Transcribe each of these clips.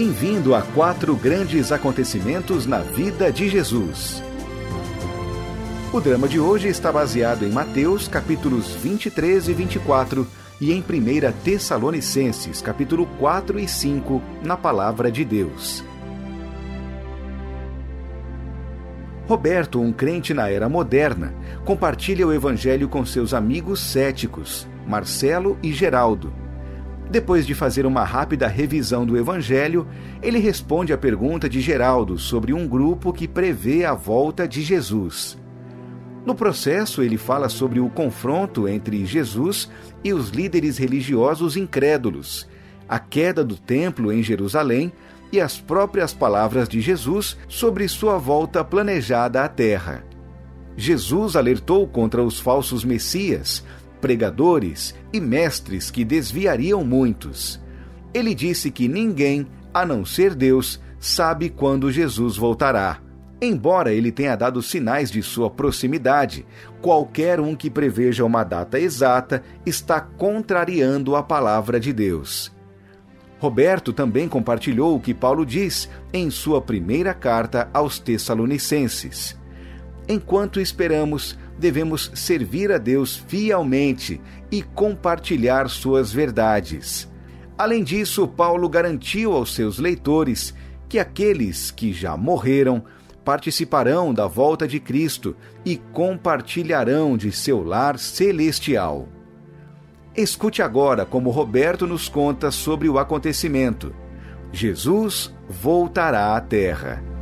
Bem-vindo a quatro grandes acontecimentos na vida de Jesus. O drama de hoje está baseado em Mateus capítulos 23 e 24 e em 1 Tessalonicenses capítulo 4 e 5 na palavra de Deus. Roberto, um crente na era moderna, compartilha o evangelho com seus amigos céticos, Marcelo e Geraldo. Depois de fazer uma rápida revisão do evangelho, ele responde à pergunta de Geraldo sobre um grupo que prevê a volta de Jesus. No processo, ele fala sobre o confronto entre Jesus e os líderes religiosos incrédulos, a queda do templo em Jerusalém e as próprias palavras de Jesus sobre sua volta planejada à Terra. Jesus alertou contra os falsos messias, pregadores e mestres que desviariam muitos. Ele disse que ninguém, a não ser Deus, sabe quando Jesus voltará. Embora ele tenha dado sinais de sua proximidade, qualquer um que preveja uma data exata está contrariando a palavra de Deus. Roberto também compartilhou o que Paulo diz em sua primeira carta aos Tessalonicenses. Enquanto esperamos, devemos servir a Deus fielmente e compartilhar suas verdades. Além disso, Paulo garantiu aos seus leitores que aqueles que já morreram participarão da volta de Cristo e compartilharão de seu lar celestial. Escute agora como Roberto nos conta sobre o acontecimento. Jesus voltará à Terra.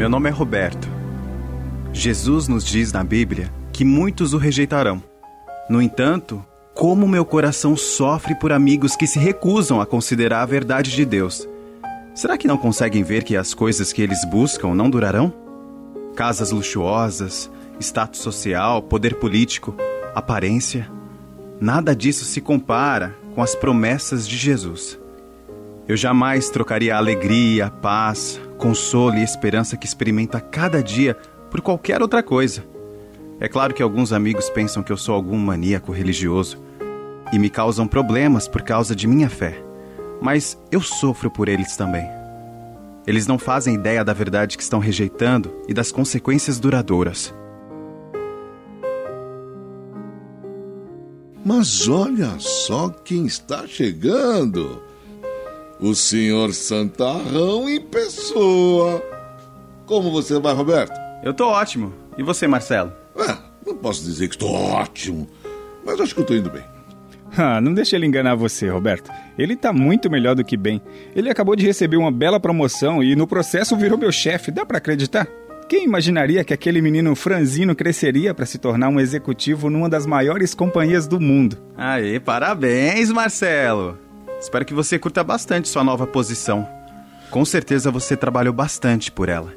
Meu nome é Roberto. Jesus nos diz na Bíblia que muitos o rejeitarão. No entanto, como meu coração sofre por amigos que se recusam a considerar a verdade de Deus. Será que não conseguem ver que as coisas que eles buscam não durarão? casas luxuosas, status social, poder político, aparência. Nada disso se compara com as promessas de Jesus. Eu jamais trocaria alegria, paz, consolo e esperança que experimenta cada dia por qualquer outra coisa. É claro que alguns amigos pensam que eu sou algum maníaco religioso e me causam problemas por causa de minha fé, mas eu sofro por eles também. Eles não fazem ideia da verdade que estão rejeitando e das consequências duradouras. Mas olha só quem está chegando! O senhor Santarrão em pessoa! Como você vai, Roberto? Eu tô ótimo. E você, Marcelo? É, não posso dizer que estou ótimo, mas acho que eu tô indo bem. Ah, não deixe ele enganar você, Roberto. Ele tá muito melhor do que bem. Ele acabou de receber uma bela promoção e no processo virou meu chefe. Dá para acreditar? Quem imaginaria que aquele menino franzino cresceria para se tornar um executivo numa das maiores companhias do mundo? Aê, parabéns, Marcelo! Espero que você curta bastante sua nova posição. Com certeza você trabalhou bastante por ela.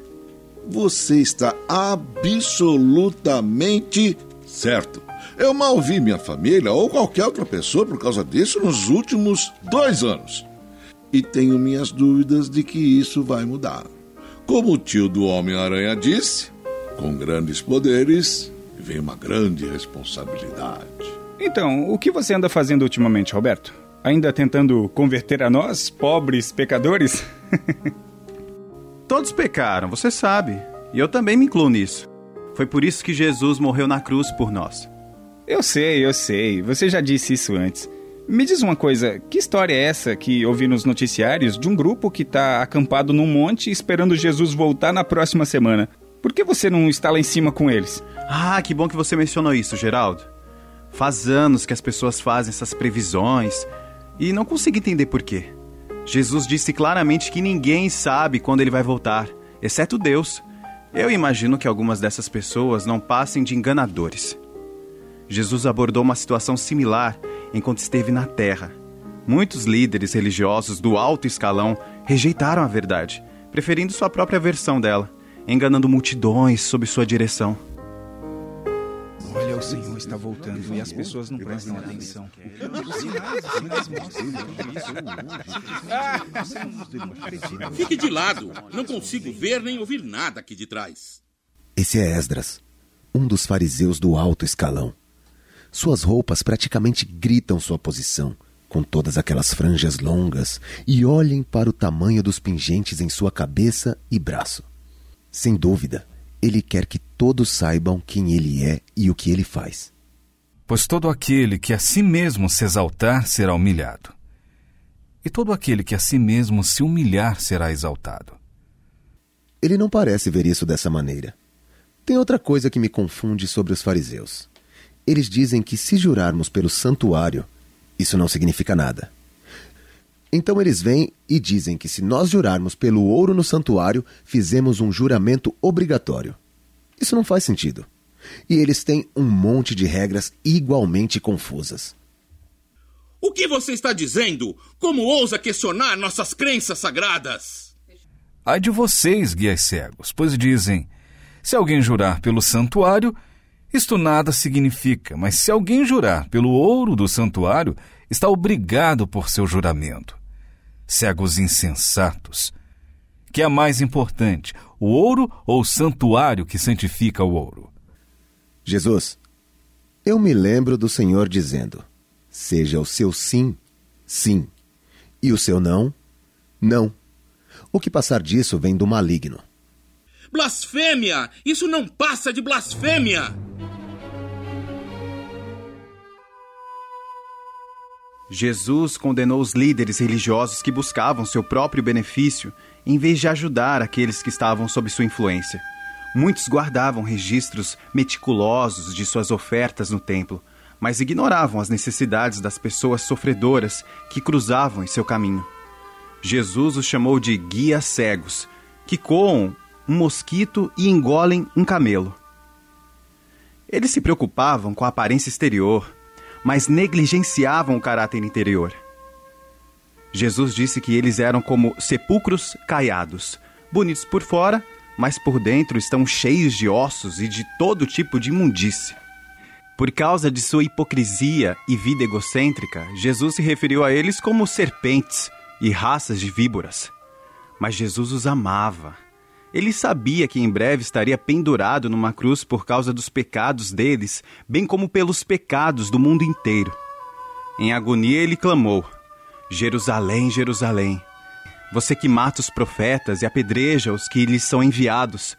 Você está absolutamente certo. Eu mal vi minha família ou qualquer outra pessoa por causa disso nos últimos dois anos. E tenho minhas dúvidas de que isso vai mudar. Como o tio do Homem-Aranha disse, com grandes poderes vem uma grande responsabilidade. Então, o que você anda fazendo ultimamente, Roberto? Ainda tentando converter a nós, pobres pecadores? Todos pecaram, você sabe. E eu também me incluo nisso. Foi por isso que Jesus morreu na cruz por nós. Eu sei, eu sei. Você já disse isso antes. Me diz uma coisa, que história é essa que ouvi nos noticiários de um grupo que está acampado num monte esperando Jesus voltar na próxima semana? Por que você não está lá em cima com eles? Ah, que bom que você mencionou isso, Geraldo. Faz anos que as pessoas fazem essas previsões e não consigo entender por quê. Jesus disse claramente que ninguém sabe quando ele vai voltar, exceto Deus. Eu imagino que algumas dessas pessoas não passem de enganadores. Jesus abordou uma situação similar enquanto esteve na Terra. Muitos líderes religiosos do alto escalão rejeitaram a verdade, preferindo sua própria versão dela, enganando multidões sob sua direção. Senhor está voltando e as pessoas não prestam atenção. Os sinais, os sinais mostram isso. Fique de lado. Não consigo ver nem ouvir nada aqui de trás. Esse é Esdras, um dos fariseus do alto escalão. Suas roupas praticamente gritam sua posição, com todas aquelas franjas longas, e olhem para o tamanho dos pingentes em sua cabeça e braço. Sem dúvida, ele quer que todos saibam quem ele é e o que ele faz. Pois todo aquele que a si mesmo se exaltar será humilhado, e todo aquele que a si mesmo se humilhar será exaltado. Ele não parece ver isso dessa maneira. Tem outra coisa que me confunde sobre os fariseus. Eles dizem que se jurarmos pelo santuário, isso não significa nada. Então eles vêm e dizem que se nós jurarmos pelo ouro no santuário, fizemos um juramento obrigatório. Isso não faz sentido. E eles têm um monte de regras igualmente confusas. O que você está dizendo? Como ousa questionar nossas crenças sagradas? Ai de vocês, guias cegos, pois dizem: se alguém jurar pelo santuário, isto nada significa, mas se alguém jurar pelo ouro do santuário, está obrigado por seu juramento. Cegos insensatos. Que é mais importante, o ouro ou o santuário que santifica o ouro? Jesus, eu me lembro do Senhor dizendo: seja o seu sim, sim, e o seu não, não. O que passar disso vem do maligno. Blasfêmia! Isso não passa de blasfêmia! Jesus condenou os líderes religiosos que buscavam seu próprio benefício em vez de ajudar aqueles que estavam sob sua influência. Muitos guardavam registros meticulosos de suas ofertas no templo, mas ignoravam as necessidades das pessoas sofredoras que cruzavam em seu caminho. Jesus os chamou de guias cegos, que coam um mosquito e engolem um camelo. Eles se preocupavam com a aparência exterior, mas negligenciavam o caráter interior. Jesus disse que eles eram como sepulcros caiados, bonitos por fora, mas por dentro estão cheios de ossos e de todo tipo de imundície. Por causa de sua hipocrisia e vida egocêntrica, Jesus se referiu a eles como serpentes e raças de víboras. Mas Jesus os amava. Ele sabia que em breve estaria pendurado numa cruz por causa dos pecados deles, bem como pelos pecados do mundo inteiro. Em agonia ele clamou: Jerusalém, Jerusalém, você que mata os profetas e apedreja os que lhes são enviados.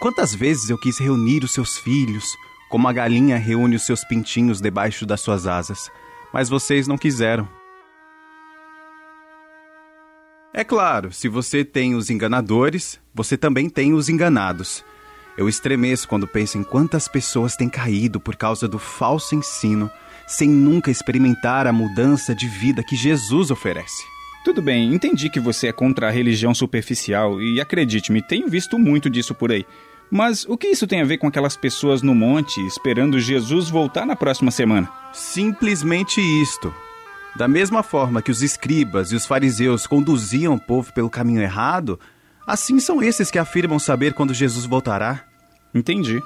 Quantas vezes eu quis reunir os seus filhos, como a galinha reúne os seus pintinhos debaixo das suas asas, mas vocês não quiseram. É claro, se você tem os enganadores, você também tem os enganados. Eu estremeço quando penso em quantas pessoas têm caído por causa do falso ensino, sem nunca experimentar a mudança de vida que Jesus oferece. Tudo bem, entendi que você é contra a religião superficial e acredite-me, tenho visto muito disso por aí. Mas o que isso tem a ver com aquelas pessoas no monte esperando Jesus voltar na próxima semana? Simplesmente isto. Da mesma forma que os escribas e os fariseus conduziam o povo pelo caminho errado, assim são esses que afirmam saber quando Jesus voltará. Entendi.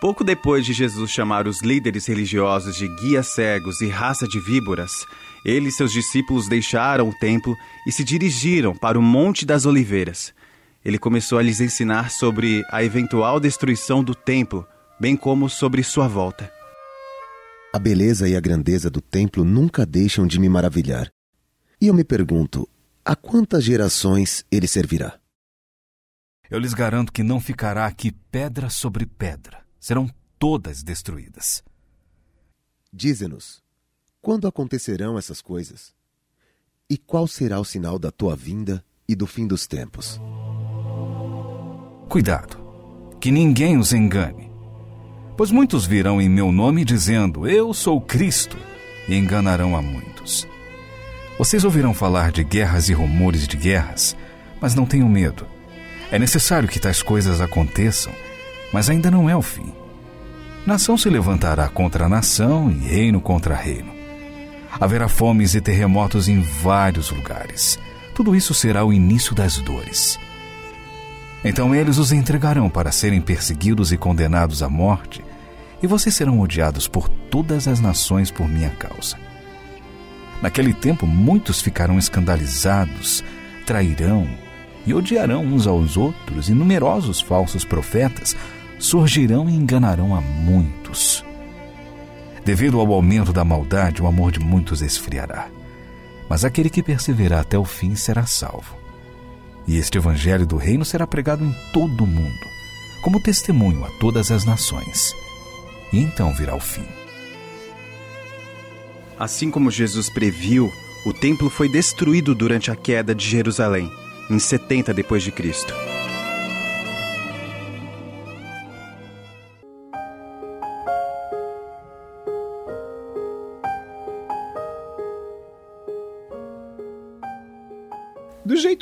Pouco depois de Jesus chamar os líderes religiosos de guias cegos e raça de víboras, ele e seus discípulos deixaram o templo e se dirigiram para o Monte das Oliveiras. Ele começou a lhes ensinar sobre a eventual destruição do templo, bem como sobre sua volta. A beleza e a grandeza do templo nunca deixam de me maravilhar. E eu me pergunto: a quantas gerações ele servirá? Eu lhes garanto que não ficará aqui pedra sobre pedra. Serão todas destruídas. Dize-nos: quando acontecerão essas coisas? E qual será o sinal da tua vinda e do fim dos tempos? Cuidado, que ninguém os engane. Pois muitos virão em meu nome dizendo: Eu sou Cristo, e enganarão a muitos. Vocês ouvirão falar de guerras e rumores de guerras, mas não tenham medo. É necessário que tais coisas aconteçam, mas ainda não é o fim. Nação se levantará contra nação e reino contra reino. Haverá fomes e terremotos em vários lugares. Tudo isso será o início das dores. Então eles os entregarão para serem perseguidos e condenados à morte, e vocês serão odiados por todas as nações por minha causa. Naquele tempo, muitos ficarão escandalizados, trairão e odiarão uns aos outros, e numerosos falsos profetas surgirão e enganarão a muitos. Devido ao aumento da maldade, o amor de muitos esfriará. Mas aquele que perseverar até o fim será salvo. E este evangelho do reino será pregado em todo o mundo, como testemunho a todas as nações. E então virá o fim. Assim como Jesus previu, o templo foi destruído durante a queda de Jerusalém, em 70 depois de Cristo.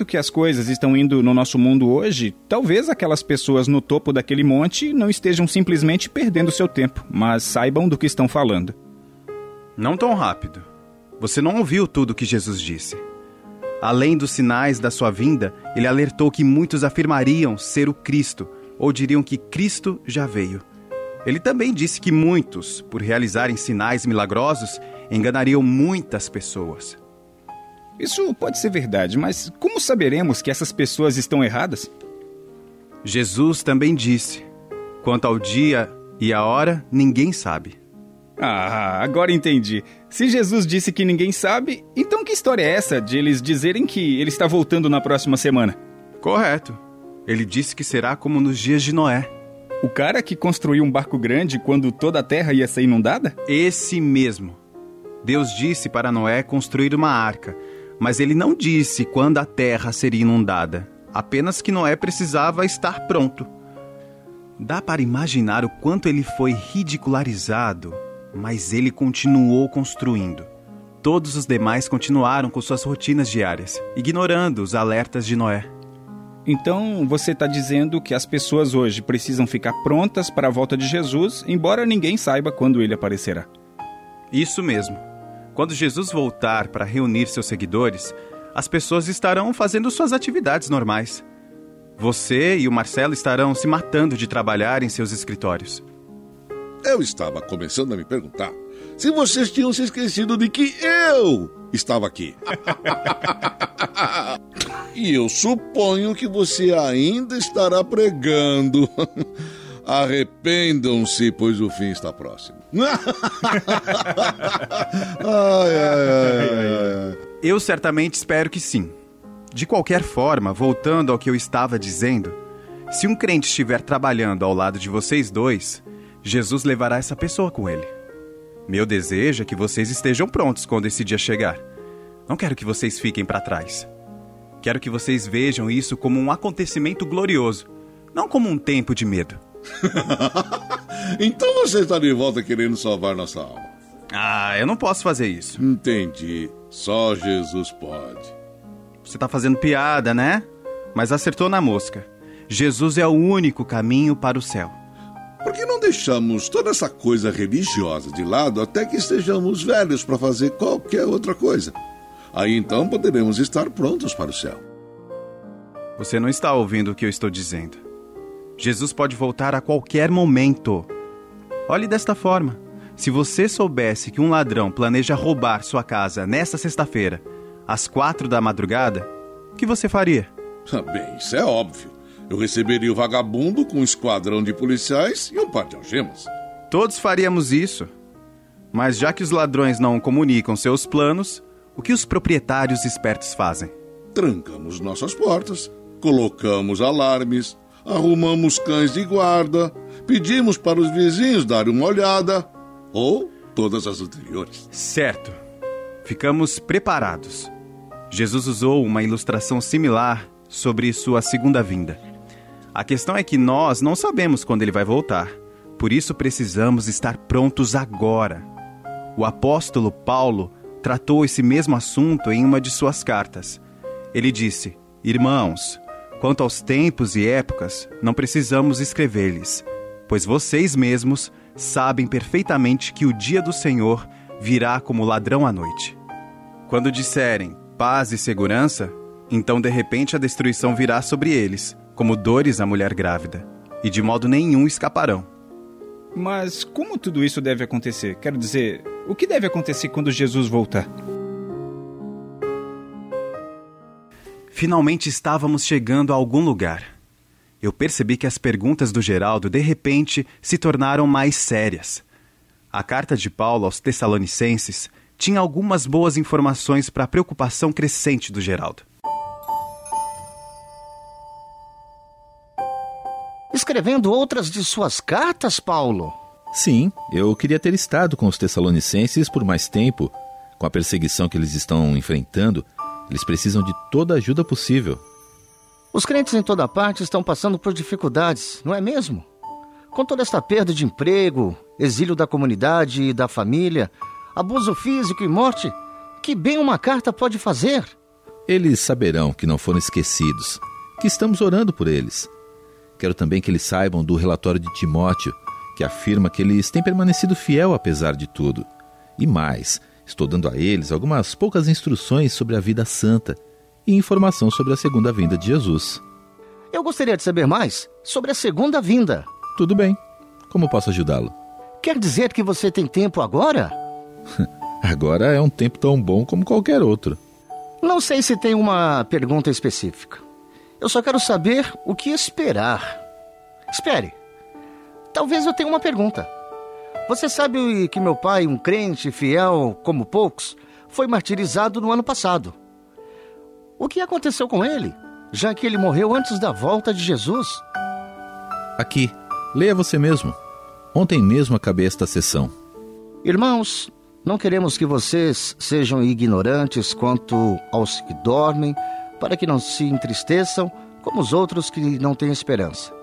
Jeito que as coisas estão indo no nosso mundo hoje, talvez aquelas pessoas no topo daquele monte não estejam simplesmente perdendo seu tempo, mas saibam do que estão falando. Não tão rápido. Você não ouviu tudo o que Jesus disse. Além dos sinais da sua vinda, ele alertou que muitos afirmariam ser o Cristo, ou diriam que Cristo já veio. Ele também disse que muitos, por realizarem sinais milagrosos, enganariam muitas pessoas. Isso pode ser verdade, mas como saberemos que essas pessoas estão erradas? Jesus também disse: quanto ao dia e a hora, ninguém sabe. Ah, agora entendi. Se Jesus disse que ninguém sabe, então que história é essa de eles dizerem que ele está voltando na próxima semana? Correto. Ele disse que será como nos dias de Noé. O cara que construiu um barco grande quando toda a terra ia ser inundada? Esse mesmo. Deus disse para Noé construir uma arca, mas ele não disse quando a terra seria inundada, apenas que Noé precisava estar pronto. Dá para imaginar o quanto ele foi ridicularizado, mas ele continuou construindo. Todos os demais continuaram com suas rotinas diárias, ignorando os alertas de Noé. Então você está dizendo que as pessoas hoje precisam ficar prontas para a volta de Jesus, embora ninguém saiba quando ele aparecerá. Isso mesmo. Quando Jesus voltar para reunir seus seguidores, as pessoas estarão fazendo suas atividades normais. Você e o Marcelo estarão se matando de trabalhar em seus escritórios. Eu estava começando a me perguntar se vocês tinham se esquecido de que eu estava aqui. e eu suponho que você ainda estará pregando. Arrependam-se, pois o fim está próximo. ai, ai, ai, Eu certamente espero que sim. De qualquer forma, voltando ao que eu estava dizendo, se um crente estiver trabalhando ao lado de vocês dois, Jesus levará essa pessoa com ele. Meu desejo é que vocês estejam prontos quando esse dia chegar. Não quero que vocês fiquem para trás. Quero que vocês vejam isso como um acontecimento glorioso, não como um tempo de medo. então você está de volta querendo salvar nossa alma. Ah, eu não posso fazer isso. Entendi. Só Jesus pode. Você está fazendo piada, né? Mas acertou na mosca. Jesus é o único caminho para o céu. Por que não deixamos toda essa coisa religiosa de lado até que estejamos velhos para fazer qualquer outra coisa? Aí então poderemos estar prontos para o céu. Você não está ouvindo o que eu estou dizendo. Jesus pode voltar a qualquer momento. Olhe desta forma: se você soubesse que um ladrão planeja roubar sua casa nesta sexta-feira, às quatro da madrugada, o que você faria? Ah, bem, isso é óbvio. Eu receberia o vagabundo com um esquadrão de policiais e um par de algemas. Todos faríamos isso. Mas já que os ladrões não comunicam seus planos, o que os proprietários espertos fazem? Trancamos nossas portas, colocamos alarmes, arrumamos cães de guarda, pedimos para os vizinhos darem uma olhada, ou todas as anteriores. Certo. Ficamos preparados. Jesus usou uma ilustração similar sobre sua segunda vinda. A questão é que nós não sabemos quando ele vai voltar. Por isso precisamos estar prontos agora. O apóstolo Paulo tratou esse mesmo assunto em uma de suas cartas. Ele disse: Irmãos, Quanto aos tempos e épocas, não precisamos escrever-lhes, pois vocês mesmos sabem perfeitamente que o dia do Senhor virá como ladrão à noite. Quando disserem paz e segurança, então de repente a destruição virá sobre eles, como dores à mulher grávida, e de modo nenhum escaparão. Mas como tudo isso deve acontecer? Quero dizer, o que deve acontecer quando Jesus voltar? Finalmente estávamos chegando a algum lugar. Eu percebi que as perguntas do Geraldo de repente se tornaram mais sérias. A carta de Paulo aos Tessalonicenses tinha algumas boas informações para a preocupação crescente do Geraldo. Escrevendo outras de suas cartas, Paulo? Sim, eu queria ter estado com os Tessalonicenses por mais tempo. Com a perseguição que eles estão enfrentando, eles precisam de toda a ajuda possível. Os crentes em toda parte estão passando por dificuldades, não é mesmo? Com toda esta perda de emprego, exílio da comunidade e da família, abuso físico e morte, que bem uma carta pode fazer? Eles saberão que não foram esquecidos, que estamos orando por eles. Quero também que eles saibam do relatório de Timóteo, que afirma que eles têm permanecido fiel apesar de tudo. E mais, estou dando a eles algumas poucas instruções sobre a vida santa e informação sobre a segunda vinda de Jesus. Eu gostaria de saber mais sobre a segunda vinda. Tudo bem. Como posso ajudá-lo? Quer dizer que você tem tempo agora? agora é um tempo tão bom como qualquer outro. Não sei se tem uma pergunta específica. Eu só quero saber o que esperar. Espere. Talvez eu tenha uma pergunta. Você sabe que meu pai, um crente fiel como poucos, foi martirizado no ano passado. O que aconteceu com ele, já que ele morreu antes da volta de Jesus? Aqui, leia você mesmo. Ontem mesmo acabei esta sessão. Irmãos, não queremos que vocês sejam ignorantes quanto aos que dormem, para que não se entristeçam como os outros que não têm esperança.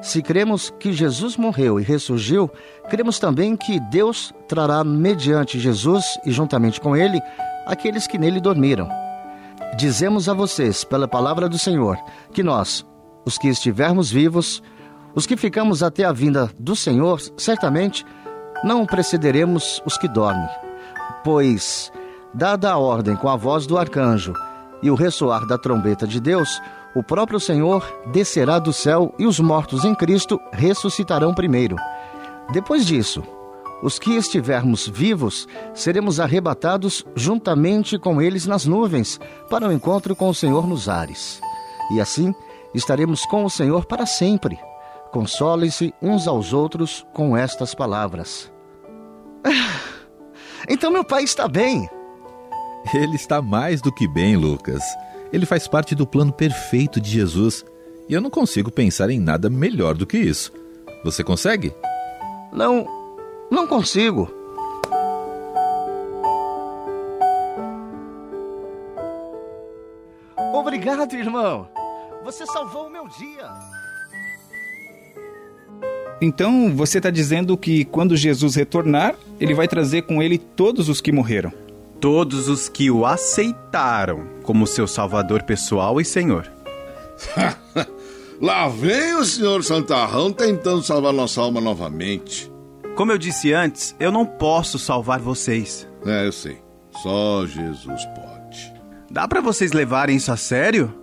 Se cremos que Jesus morreu e ressurgiu, cremos também que Deus trará mediante Jesus e juntamente com ele aqueles que nele dormiram. Dizemos a vocês, pela palavra do Senhor, que nós, os que estivermos vivos, os que ficamos até a vinda do Senhor, certamente não precederemos os que dormem. Pois, dada a ordem com a voz do arcanjo e o ressoar da trombeta de Deus, o próprio Senhor descerá do céu e os mortos em Cristo ressuscitarão primeiro. Depois disso, os que estivermos vivos seremos arrebatados juntamente com eles nas nuvens para o encontro com o Senhor nos ares. E assim estaremos com o Senhor para sempre. Consolem-se uns aos outros com estas palavras. Então meu pai está bem. Ele está mais do que bem, Lucas. Ele faz parte do plano perfeito de Jesus. E eu não consigo pensar em nada melhor do que isso. Você consegue? Não, não consigo. Obrigado, irmão. Você salvou o meu dia. Então você está dizendo que quando Jesus retornar, ele vai trazer com ele todos os que morreram? Todos os que o aceitaram como seu salvador pessoal e senhor. Lá vem o senhor Santarrão tentando salvar nossa alma novamente. Como eu disse antes, eu não posso salvar vocês. É, eu sei. Só Jesus pode. Dá para vocês levarem isso a sério?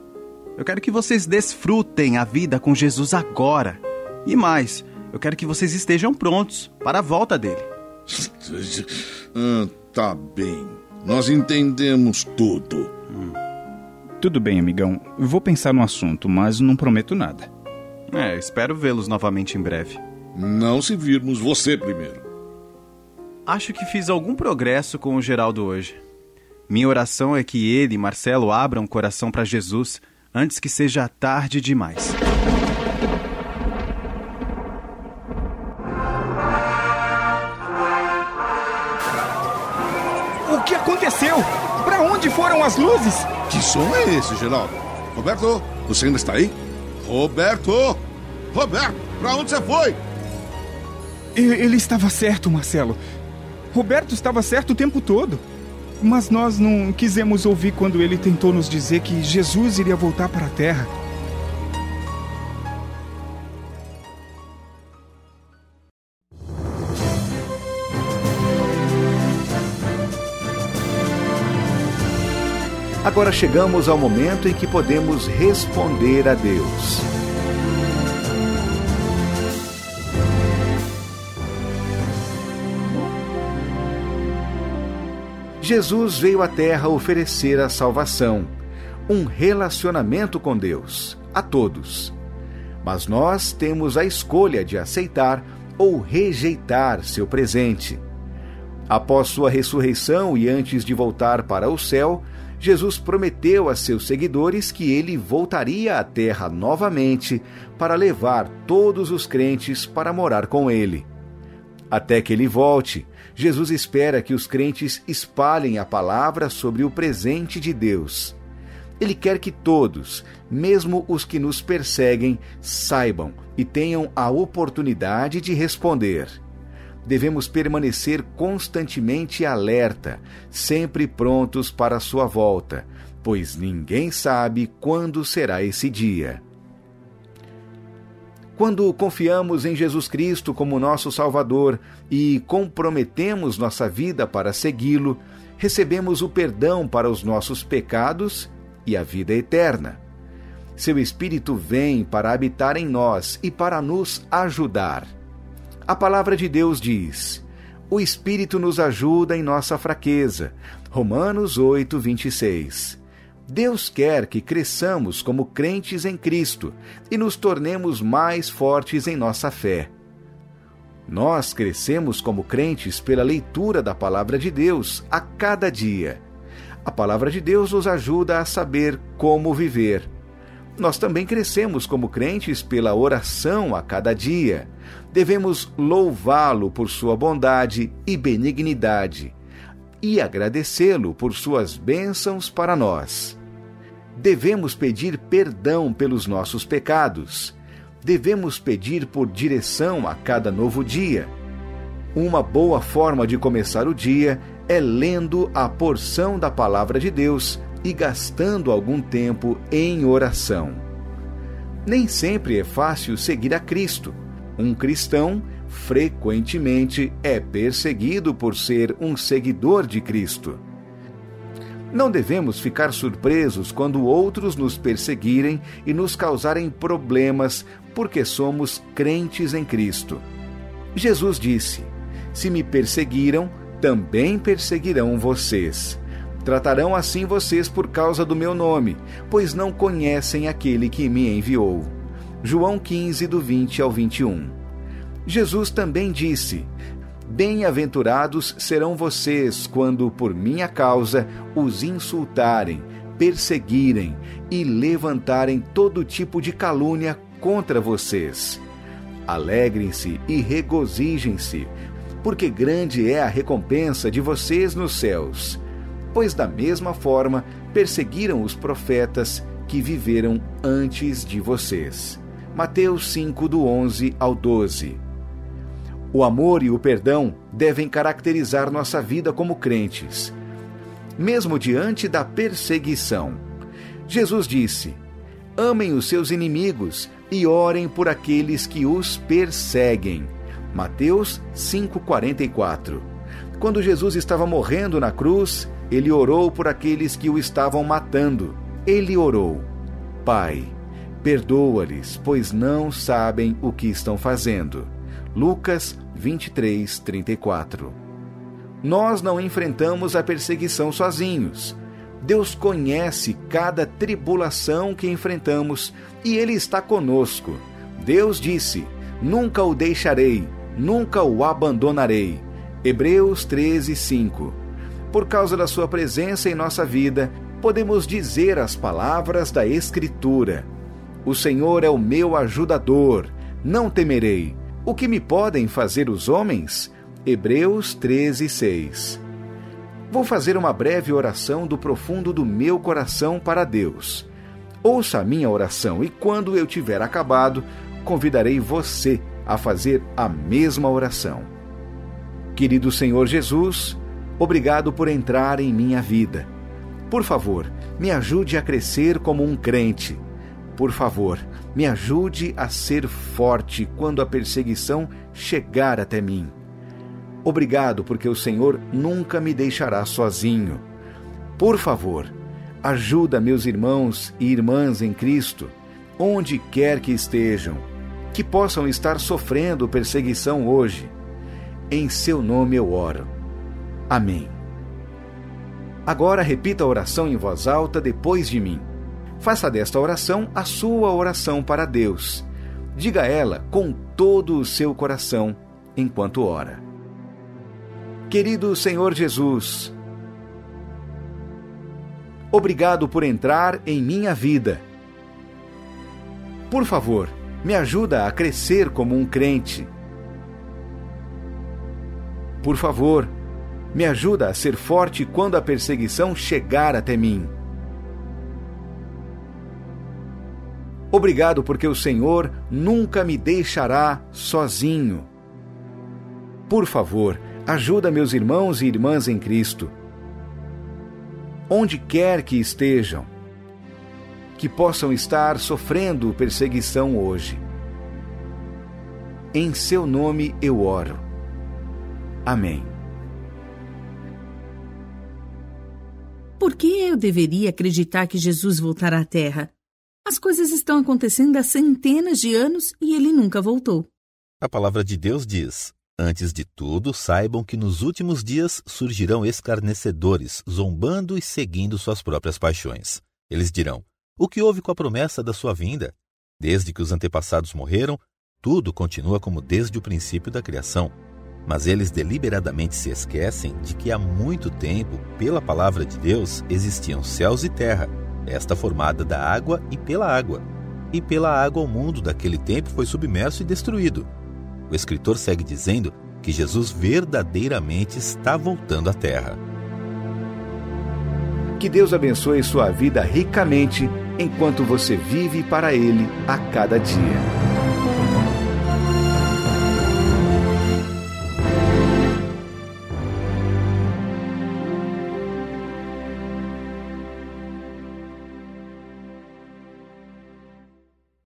Eu quero que vocês desfrutem a vida com Jesus agora. E mais, eu quero que vocês estejam prontos para a volta dele. ah, tá bem. Nós entendemos tudo. Hum. Tudo bem, amigão. Vou pensar no assunto, mas não prometo nada. É, espero vê-los novamente em breve. Não se virmos você primeiro. Acho que fiz algum progresso com o Geraldo hoje. Minha oração é que ele e Marcelo abram o coração para Jesus antes que seja tarde demais. As luzes? Que som é esse, Geraldo? Roberto, você ainda está aí? Roberto! Roberto, para onde você foi? Ele estava certo, Marcelo. Roberto estava certo o tempo todo. Mas nós não quisemos ouvir quando ele tentou nos dizer que Jesus iria voltar para a terra. Agora chegamos ao momento em que podemos responder a Deus. Jesus veio à Terra oferecer a salvação, um relacionamento com Deus, a todos. Mas nós temos a escolha de aceitar ou rejeitar seu presente. Após sua ressurreição e antes de voltar para o céu, Jesus prometeu a seus seguidores que ele voltaria à terra novamente para levar todos os crentes para morar com ele. Até que ele volte, Jesus espera que os crentes espalhem a palavra sobre o presente de Deus. Ele quer que todos, mesmo os que nos perseguem, saibam e tenham a oportunidade de responder devemos permanecer constantemente alerta, sempre prontos para a sua volta, pois ninguém sabe quando será esse dia. Quando confiamos em Jesus Cristo como nosso Salvador e comprometemos nossa vida para segui-lo, recebemos o perdão para os nossos pecados e a vida eterna. Seu Espírito vem para habitar em nós e para nos ajudar. A palavra de Deus diz: O Espírito nos ajuda em nossa fraqueza. Romanos 8, 26. Deus quer que cresçamos como crentes em Cristo e nos tornemos mais fortes em nossa fé. Nós crescemos como crentes pela leitura da Palavra de Deus a cada dia. A Palavra de Deus nos ajuda a saber como viver. Nós também crescemos como crentes pela oração a cada dia devemos louvá-lo por sua bondade e benignidade e agradecê-lo por suas bênçãos para nós. Devemos pedir perdão pelos nossos pecados. Devemos pedir por direção a cada novo dia. Uma boa forma de começar o dia é lendo a porção da Palavra de Deus e gastando algum tempo em oração. Nem sempre é fácil seguir a Cristo um cristão frequentemente é perseguido por ser um seguidor de Cristo. Não devemos ficar surpresos quando outros nos perseguirem e nos causarem problemas porque somos crentes em Cristo. Jesus disse: Se me perseguiram, também perseguirão vocês. Tratarão assim vocês por causa do meu nome, pois não conhecem aquele que me enviou. João 15, do 20 ao 21. Jesus também disse: Bem-aventurados serão vocês quando, por minha causa, os insultarem, perseguirem e levantarem todo tipo de calúnia contra vocês. Alegrem-se e regozijem-se, porque grande é a recompensa de vocês nos céus. Pois, da mesma forma, perseguiram os profetas que viveram antes de vocês. Mateus 5, do 11 ao 12. O amor e o perdão devem caracterizar nossa vida como crentes, mesmo diante da perseguição. Jesus disse: Amem os seus inimigos e orem por aqueles que os perseguem. Mateus 5:44. Quando Jesus estava morrendo na cruz, ele orou por aqueles que o estavam matando. Ele orou: Pai, Perdoa-lhes, pois não sabem o que estão fazendo. Lucas 23, 34. Nós não enfrentamos a perseguição sozinhos. Deus conhece cada tribulação que enfrentamos e Ele está conosco. Deus disse: Nunca o deixarei, nunca o abandonarei. Hebreus 13, 5. Por causa da Sua presença em nossa vida, podemos dizer as palavras da Escritura o Senhor é o meu ajudador, não temerei. O que me podem fazer os homens? Hebreus 13, 6. Vou fazer uma breve oração do profundo do meu coração para Deus. Ouça a minha oração e, quando eu tiver acabado, convidarei você a fazer a mesma oração. Querido Senhor Jesus, obrigado por entrar em minha vida. Por favor, me ajude a crescer como um crente por favor, me ajude a ser forte quando a perseguição chegar até mim. Obrigado, porque o Senhor nunca me deixará sozinho. Por favor, ajuda meus irmãos e irmãs em Cristo, onde quer que estejam, que possam estar sofrendo perseguição hoje. Em seu nome eu oro. Amém. Agora repita a oração em voz alta depois de mim. Faça desta oração a sua oração para Deus. Diga ela com todo o seu coração enquanto ora. Querido Senhor Jesus, obrigado por entrar em minha vida. Por favor, me ajuda a crescer como um crente. Por favor, me ajuda a ser forte quando a perseguição chegar até mim. Obrigado porque o Senhor nunca me deixará sozinho. Por favor, ajuda meus irmãos e irmãs em Cristo. Onde quer que estejam, que possam estar sofrendo perseguição hoje. Em seu nome eu oro. Amém. Por que eu deveria acreditar que Jesus voltará à Terra? As coisas estão acontecendo há centenas de anos e ele nunca voltou. A palavra de Deus diz: Antes de tudo, saibam que nos últimos dias surgirão escarnecedores, zombando e seguindo suas próprias paixões. Eles dirão: O que houve com a promessa da sua vinda? Desde que os antepassados morreram, tudo continua como desde o princípio da criação. Mas eles deliberadamente se esquecem de que há muito tempo, pela palavra de Deus, existiam céus e terra esta formada da água e pela água. E pela água o mundo daquele tempo foi submerso e destruído. O escritor segue dizendo que Jesus verdadeiramente está voltando à terra. Que Deus abençoe sua vida ricamente enquanto você vive para Ele a cada dia.